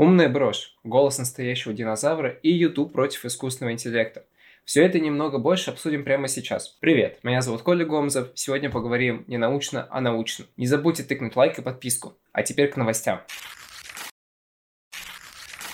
Умная брошь, голос настоящего динозавра и YouTube против искусственного интеллекта. Все это немного больше обсудим прямо сейчас. Привет, меня зовут Коля Гомзов. Сегодня поговорим не научно, а научно. Не забудьте тыкнуть лайк и подписку. А теперь к новостям.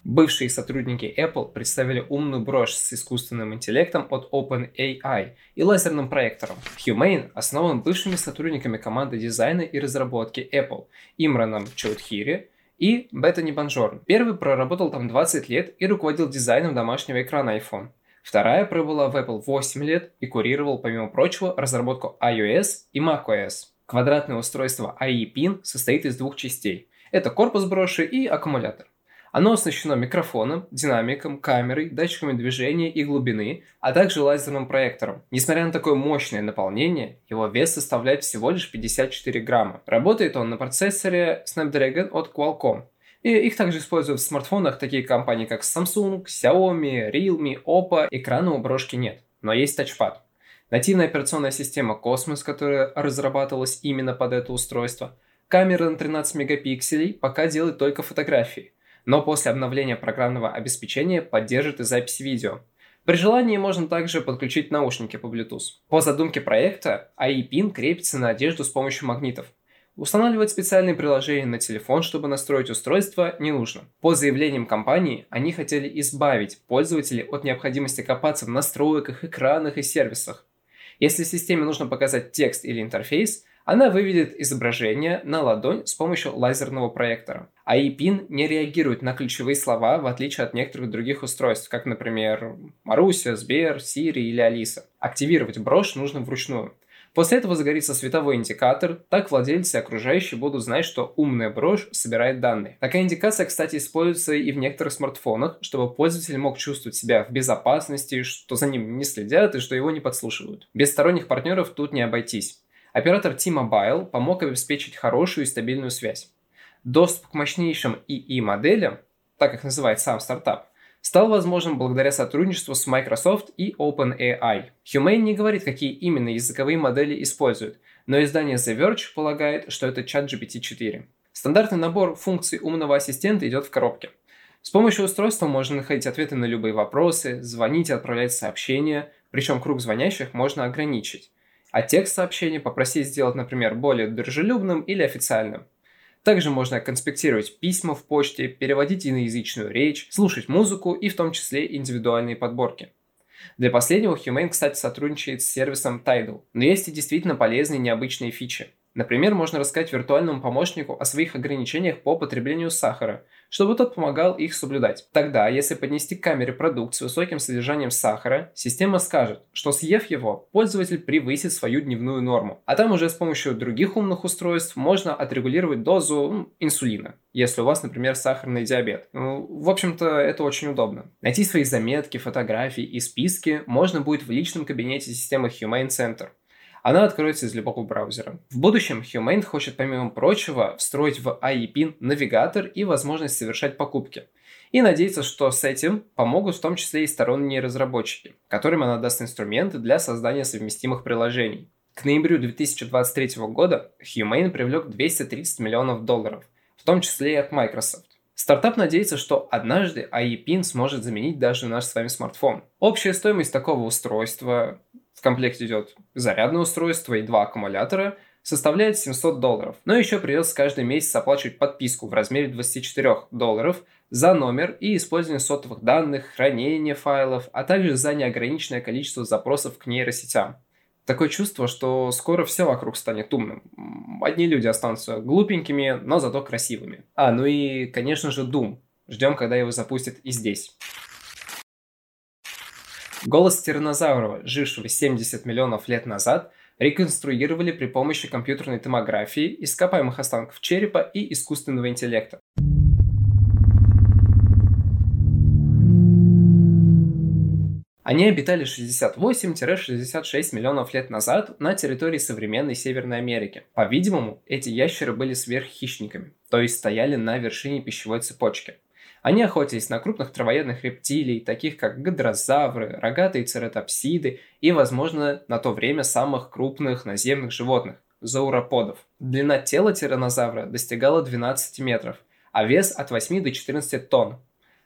Бывшие сотрудники Apple представили умную брошь с искусственным интеллектом от OpenAI и лазерным проектором. Humane основан бывшими сотрудниками команды дизайна и разработки Apple Имраном Чаудхири и Беттани Банжорн. Первый проработал там 20 лет и руководил дизайном домашнего экрана iPhone. Вторая пробыла в Apple 8 лет и курировал, помимо прочего, разработку iOS и macOS. Квадратное устройство AI-PIN состоит из двух частей. Это корпус броши и аккумулятор. Оно оснащено микрофоном, динамиком, камерой, датчиками движения и глубины, а также лазерным проектором. Несмотря на такое мощное наполнение, его вес составляет всего лишь 54 грамма. Работает он на процессоре Snapdragon от Qualcomm. И их также используют в смартфонах такие компании, как Samsung, Xiaomi, Realme, Oppo. Экрана у брошки нет, но есть тачпад. Нативная операционная система Cosmos, которая разрабатывалась именно под это устройство. Камера на 13 мегапикселей пока делает только фотографии но после обновления программного обеспечения поддержит и запись видео. При желании можно также подключить наушники по Bluetooth. По задумке проекта, AI-пин крепится на одежду с помощью магнитов. Устанавливать специальные приложения на телефон, чтобы настроить устройство, не нужно. По заявлениям компании, они хотели избавить пользователей от необходимости копаться в настройках, экранах и сервисах. Если системе нужно показать текст или интерфейс, она выведет изображение на ладонь с помощью лазерного проектора. А EPIN не реагирует на ключевые слова, в отличие от некоторых других устройств, как, например, Маруся, Сбер, Сири или Алиса. Активировать брошь нужно вручную. После этого загорится световой индикатор, так владельцы и окружающие будут знать, что умная брошь собирает данные. Такая индикация, кстати, используется и в некоторых смартфонах, чтобы пользователь мог чувствовать себя в безопасности, что за ним не следят и что его не подслушивают. Без сторонних партнеров тут не обойтись. Оператор T-Mobile помог обеспечить хорошую и стабильную связь. Доступ к мощнейшим ИИ-моделям, так как называет сам стартап, стал возможным благодаря сотрудничеству с Microsoft и OpenAI. Humane не говорит, какие именно языковые модели используют, но издание The Verge полагает, что это ChatGPT 4. Стандартный набор функций умного ассистента идет в коробке. С помощью устройства можно находить ответы на любые вопросы, звонить и отправлять сообщения, причем круг звонящих можно ограничить а текст сообщения попросить сделать, например, более дружелюбным или официальным. Также можно конспектировать письма в почте, переводить иноязычную речь, слушать музыку и в том числе индивидуальные подборки. Для последнего Humane, кстати, сотрудничает с сервисом Tidal, но есть и действительно полезные необычные фичи. Например, можно рассказать виртуальному помощнику о своих ограничениях по потреблению сахара, чтобы тот помогал их соблюдать. Тогда, если поднести к камере продукт с высоким содержанием сахара, система скажет, что съев его, пользователь превысит свою дневную норму. А там уже с помощью других умных устройств можно отрегулировать дозу инсулина, если у вас, например, сахарный диабет. Ну, в общем-то, это очень удобно. Найти свои заметки, фотографии и списки можно будет в личном кабинете системы Humane Center она откроется из любого браузера. В будущем Humane хочет, помимо прочего, встроить в IEPIN навигатор и возможность совершать покупки. И надеется, что с этим помогут в том числе и сторонние разработчики, которым она даст инструменты для создания совместимых приложений. К ноябрю 2023 года Humane привлек 230 миллионов долларов, в том числе и от Microsoft. Стартап надеется, что однажды IEPIN сможет заменить даже наш с вами смартфон. Общая стоимость такого устройства в комплекте идет зарядное устройство и два аккумулятора, составляет 700 долларов. Но еще придется каждый месяц оплачивать подписку в размере 24 долларов за номер и использование сотовых данных, хранение файлов, а также за неограниченное количество запросов к нейросетям. Такое чувство, что скоро все вокруг станет умным. Одни люди останутся глупенькими, но зато красивыми. А, ну и, конечно же, Doom. Ждем, когда его запустят и здесь. Голос тираннозавра, жившего 70 миллионов лет назад, реконструировали при помощи компьютерной томографии, ископаемых останков черепа и искусственного интеллекта. Они обитали 68-66 миллионов лет назад на территории современной Северной Америки. По-видимому, эти ящеры были сверххищниками, то есть стояли на вершине пищевой цепочки – они охотились на крупных травоядных рептилий, таких как гадрозавры, рогатые цератопсиды и, возможно, на то время самых крупных наземных животных – зауроподов. Длина тела тираннозавра достигала 12 метров, а вес от 8 до 14 тонн.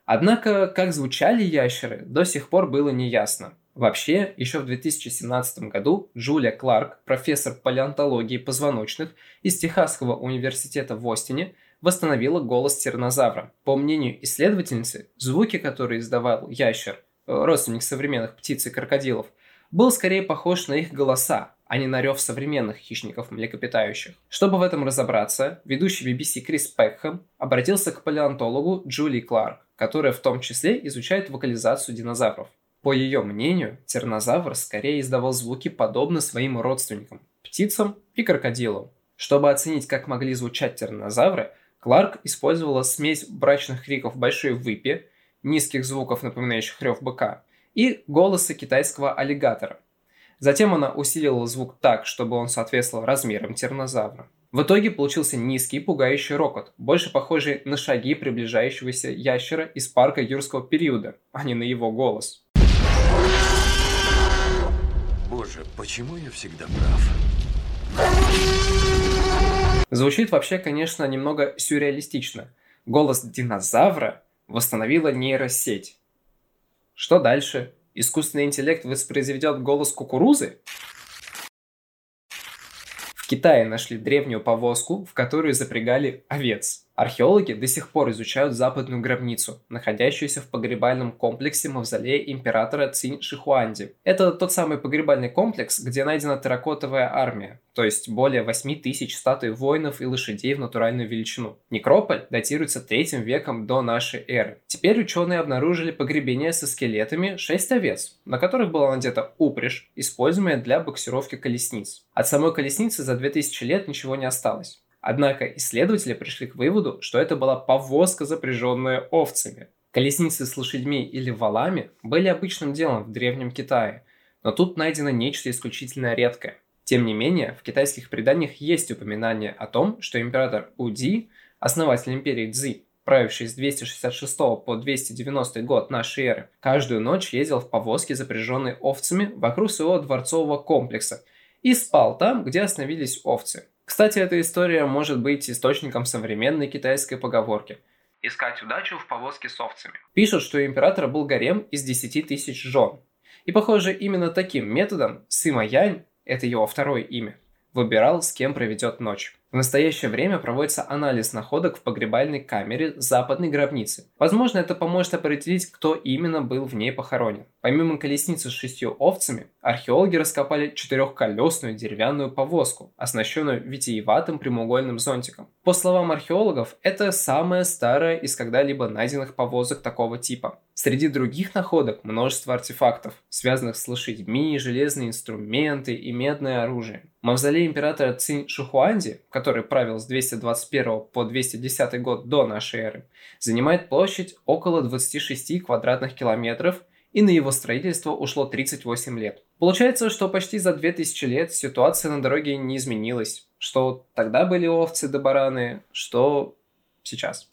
Однако, как звучали ящеры, до сих пор было неясно. Вообще, еще в 2017 году Джулия Кларк, профессор палеонтологии позвоночных из Техасского университета в Остине, восстановила голос тираннозавра. По мнению исследовательницы, звуки, которые издавал ящер, э, родственник современных птиц и крокодилов, был скорее похож на их голоса, а не на рев современных хищников млекопитающих. Чтобы в этом разобраться, ведущий BBC Крис Пекхэм обратился к палеонтологу Джулии Кларк, которая в том числе изучает вокализацию динозавров. По ее мнению, тираннозавр скорее издавал звуки подобно своим родственникам – птицам и крокодилам. Чтобы оценить, как могли звучать тираннозавры, Кларк использовала смесь брачных криков большой выпи, низких звуков, напоминающих рев быка, и голоса китайского аллигатора. Затем она усилила звук так, чтобы он соответствовал размерам тираннозавра. В итоге получился низкий, пугающий рокот, больше похожий на шаги приближающегося ящера из парка юрского периода, а не на его голос. Боже, почему я всегда прав? Звучит вообще, конечно, немного сюрреалистично. Голос динозавра восстановила нейросеть. Что дальше? Искусственный интеллект воспроизведет голос кукурузы? В Китае нашли древнюю повозку, в которую запрягали овец. Археологи до сих пор изучают западную гробницу, находящуюся в погребальном комплексе мавзолея императора Цинь Шихуанди. Это тот самый погребальный комплекс, где найдена терракотовая армия, то есть более 8 тысяч статуй воинов и лошадей в натуральную величину. Некрополь датируется третьим веком до нашей эры. Теперь ученые обнаружили погребение со скелетами 6 овец, на которых была надета упряжь, используемая для боксировки колесниц. От самой колесницы за 2000 лет ничего не осталось. Однако исследователи пришли к выводу, что это была повозка, запряженная овцами. Колесницы с лошадьми или валами были обычным делом в Древнем Китае, но тут найдено нечто исключительно редкое. Тем не менее, в китайских преданиях есть упоминание о том, что император Уди, основатель империи Цзи, правивший с 266 по 290 год нашей эры, каждую ночь ездил в повозке, запряженной овцами, вокруг своего дворцового комплекса и спал там, где остановились овцы. Кстати, эта история может быть источником современной китайской поговорки «Искать удачу в повозке с овцами». Пишут, что у императора был гарем из 10 тысяч жен. И, похоже, именно таким методом Сыма Янь, это его второе имя, выбирал, с кем проведет ночь. В настоящее время проводится анализ находок в погребальной камере западной гробницы. Возможно, это поможет определить, кто именно был в ней похоронен. Помимо колесницы с шестью овцами, археологи раскопали четырехколесную деревянную повозку, оснащенную витиеватым прямоугольным зонтиком. По словам археологов, это самая старая из когда-либо найденных повозок такого типа. Среди других находок множество артефактов, связанных с лошадьми, железные инструменты и медное оружие. Мавзолей императора Цинь Шухуанди, который правил с 221 по 210 год до нашей эры, занимает площадь около 26 квадратных километров и на его строительство ушло 38 лет. Получается, что почти за 2000 лет ситуация на дороге не изменилась. Что тогда были овцы да бараны, что сейчас.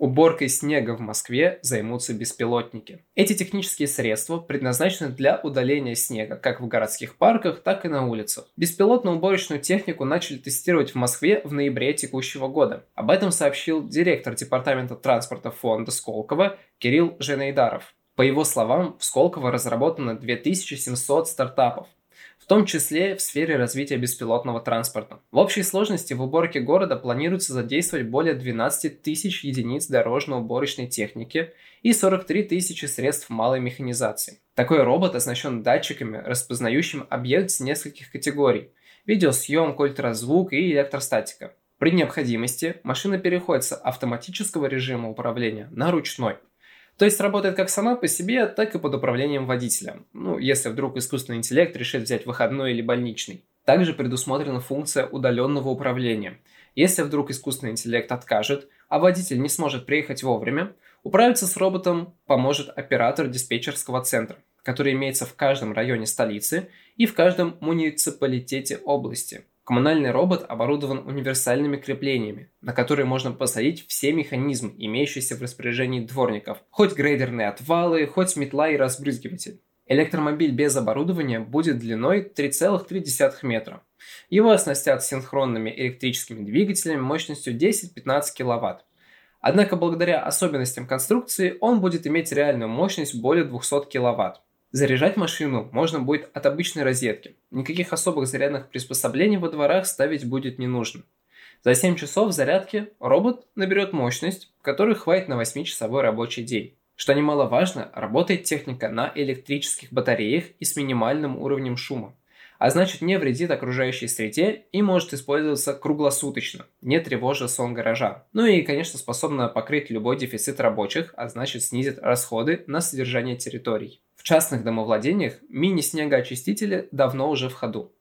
Уборкой снега в Москве займутся беспилотники. Эти технические средства предназначены для удаления снега как в городских парках, так и на улицах. Беспилотную уборочную технику начали тестировать в Москве в ноябре текущего года. Об этом сообщил директор департамента транспорта фонда Сколково Кирилл Женейдаров. По его словам, в Сколково разработано 2700 стартапов том числе в сфере развития беспилотного транспорта. В общей сложности в уборке города планируется задействовать более 12 тысяч единиц дорожно-уборочной техники и 43 тысячи средств малой механизации. Такой робот оснащен датчиками, распознающим объект с нескольких категорий – видеосъемка, ультразвук и электростатика. При необходимости машина переходит с автоматического режима управления на ручной – то есть работает как сама по себе, так и под управлением водителя. Ну, если вдруг искусственный интеллект решит взять выходной или больничный. Также предусмотрена функция удаленного управления. Если вдруг искусственный интеллект откажет, а водитель не сможет приехать вовремя, управиться с роботом поможет оператор диспетчерского центра, который имеется в каждом районе столицы и в каждом муниципалитете области. Коммунальный робот оборудован универсальными креплениями, на которые можно посадить все механизмы, имеющиеся в распоряжении дворников, хоть грейдерные отвалы, хоть метла и разбрызгиватель. Электромобиль без оборудования будет длиной 3,3 метра. Его оснастят синхронными электрическими двигателями мощностью 10-15 кВт. Однако благодаря особенностям конструкции он будет иметь реальную мощность более 200 кВт. Заряжать машину можно будет от обычной розетки. Никаких особых зарядных приспособлений во дворах ставить будет не нужно. За 7 часов зарядки робот наберет мощность, которой хватит на 8-часовой рабочий день. Что немаловажно, работает техника на электрических батареях и с минимальным уровнем шума а значит не вредит окружающей среде и может использоваться круглосуточно, не тревожа сон гаража. Ну и, конечно, способна покрыть любой дефицит рабочих, а значит снизит расходы на содержание территорий. В частных домовладениях мини-снегоочистители давно уже в ходу.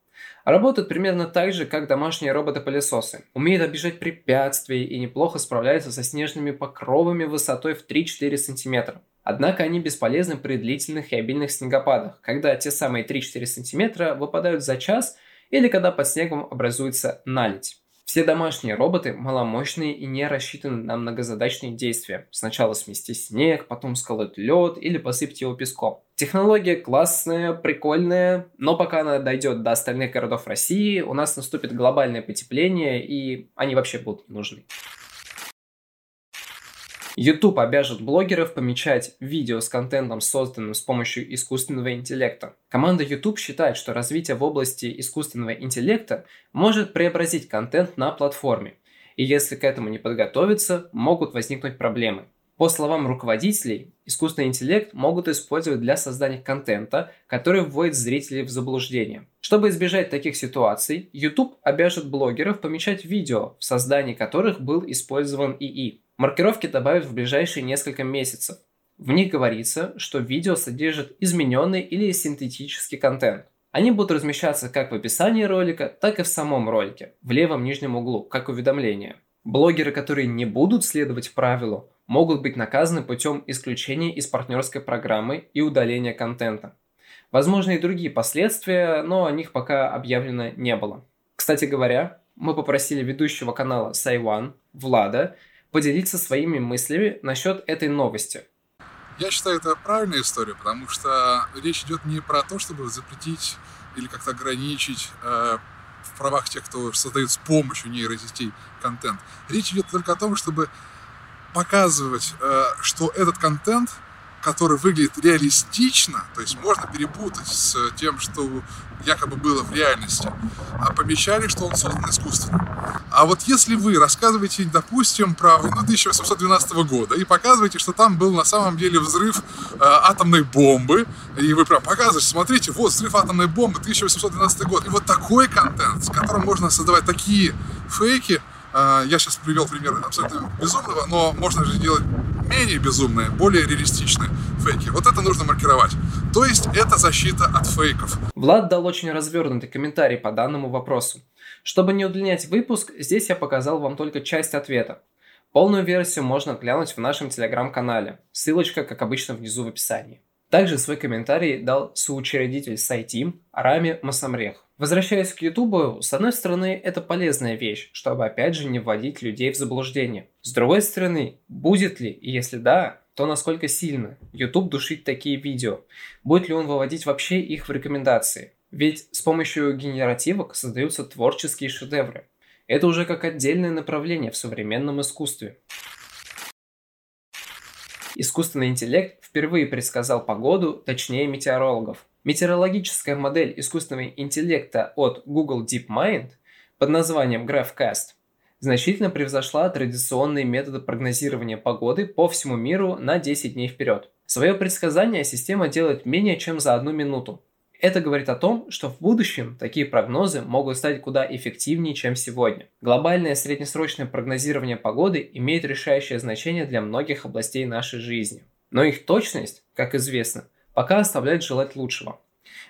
Работают примерно так же, как домашние роботы-пылесосы. Умеют обижать препятствия и неплохо справляются со снежными покровами высотой в 3-4 см. Однако они бесполезны при длительных и обильных снегопадах, когда те самые 3-4 см выпадают за час или когда под снегом образуется наледь. Все домашние роботы маломощные и не рассчитаны на многозадачные действия. Сначала смести снег, потом сколоть лед или посыпать его песком. Технология классная, прикольная, но пока она дойдет до остальных городов России, у нас наступит глобальное потепление и они вообще будут не нужны. YouTube обяжет блогеров помечать видео с контентом, созданным с помощью искусственного интеллекта. Команда YouTube считает, что развитие в области искусственного интеллекта может преобразить контент на платформе. И если к этому не подготовиться, могут возникнуть проблемы. По словам руководителей, искусственный интеллект могут использовать для создания контента, который вводит зрителей в заблуждение. Чтобы избежать таких ситуаций, YouTube обяжет блогеров помечать видео, в создании которых был использован ИИ. Маркировки добавят в ближайшие несколько месяцев. В них говорится, что видео содержит измененный или синтетический контент. Они будут размещаться как в описании ролика, так и в самом ролике, в левом нижнем углу, как уведомление. Блогеры, которые не будут следовать правилу, могут быть наказаны путем исключения из партнерской программы и удаления контента. Возможны и другие последствия, но о них пока объявлено не было. Кстати говоря, мы попросили ведущего канала Сайван, Влада, поделиться своими мыслями насчет этой новости. Я считаю, это правильная история, потому что речь идет не про то, чтобы запретить или как-то ограничить э, в правах тех, кто создает с помощью нейросетей контент. Речь идет только о том, чтобы показывать, э, что этот контент который выглядит реалистично, то есть можно перепутать с тем, что якобы было в реальности, а помечали, что он создан искусственно. А вот если вы рассказываете, допустим, про войну 1812 года и показываете, что там был на самом деле взрыв э, атомной бомбы, и вы прям показываете, смотрите, вот взрыв атомной бомбы 1812 год, и вот такой контент, с которым можно создавать такие фейки, э, я сейчас привел пример абсолютно безумного, но можно же делать менее безумные, более реалистичные фейки. Вот это нужно маркировать. То есть это защита от фейков. Влад дал очень развернутый комментарий по данному вопросу. Чтобы не удлинять выпуск, здесь я показал вам только часть ответа. Полную версию можно глянуть в нашем телеграм-канале. Ссылочка, как обычно, внизу в описании. Также свой комментарий дал соучредитель Сайтим Рами Масамрех. Возвращаясь к Ютубу, с одной стороны, это полезная вещь, чтобы опять же не вводить людей в заблуждение. С другой стороны, будет ли, и если да, то насколько сильно YouTube душит такие видео? Будет ли он выводить вообще их в рекомендации? Ведь с помощью генеративок создаются творческие шедевры. Это уже как отдельное направление в современном искусстве. Искусственный интеллект впервые предсказал погоду, точнее метеорологов. Метеорологическая модель искусственного интеллекта от Google DeepMind под названием GraphCast значительно превзошла традиционные методы прогнозирования погоды по всему миру на 10 дней вперед. Свое предсказание система делает менее чем за одну минуту. Это говорит о том, что в будущем такие прогнозы могут стать куда эффективнее, чем сегодня. Глобальное среднесрочное прогнозирование погоды имеет решающее значение для многих областей нашей жизни. Но их точность, как известно, пока оставляет желать лучшего.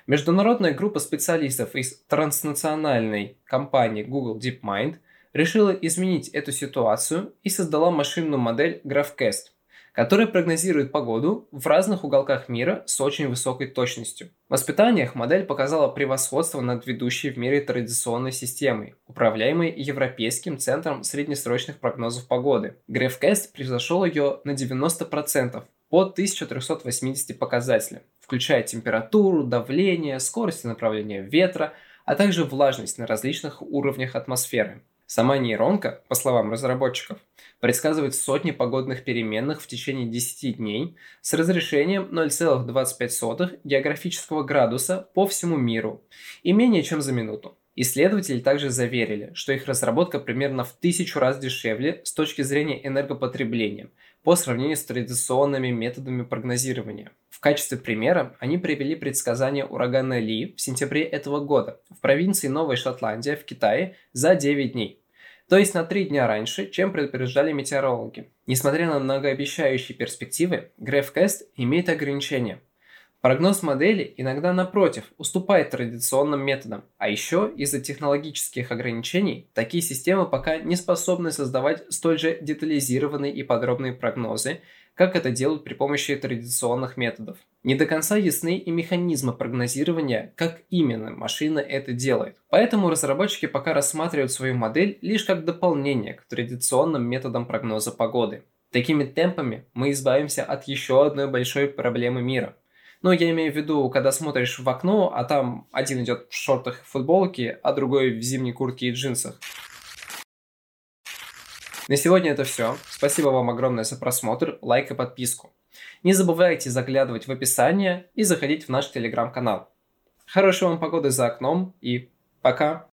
Международная группа специалистов из транснациональной компании Google DeepMind решила изменить эту ситуацию и создала машинную модель GraphCast, которая прогнозирует погоду в разных уголках мира с очень высокой точностью. В воспитаниях модель показала превосходство над ведущей в мире традиционной системой, управляемой Европейским центром среднесрочных прогнозов погоды. GraphCast превзошел ее на 90%, по 1380 показателям, включая температуру, давление, скорость и направление ветра, а также влажность на различных уровнях атмосферы. Сама нейронка, по словам разработчиков, предсказывает сотни погодных переменных в течение 10 дней с разрешением 0,25 географического градуса по всему миру и менее чем за минуту. Исследователи также заверили, что их разработка примерно в тысячу раз дешевле с точки зрения энергопотребления по сравнению с традиционными методами прогнозирования. В качестве примера они привели предсказание урагана Ли в сентябре этого года в провинции Новая Шотландия в Китае за 9 дней. То есть на 3 дня раньше, чем предупреждали метеорологи. Несмотря на многообещающие перспективы, GraphCast имеет ограничения – Прогноз модели иногда, напротив, уступает традиционным методам, а еще из-за технологических ограничений такие системы пока не способны создавать столь же детализированные и подробные прогнозы, как это делают при помощи традиционных методов. Не до конца ясны и механизмы прогнозирования, как именно машина это делает. Поэтому разработчики пока рассматривают свою модель лишь как дополнение к традиционным методам прогноза погоды. Такими темпами мы избавимся от еще одной большой проблемы мира – ну, я имею в виду, когда смотришь в окно, а там один идет в шортах и футболке, а другой в зимней куртке и джинсах. На сегодня это все. Спасибо вам огромное за просмотр, лайк и подписку. Не забывайте заглядывать в описание и заходить в наш телеграм-канал. Хорошей вам погоды за окном и пока!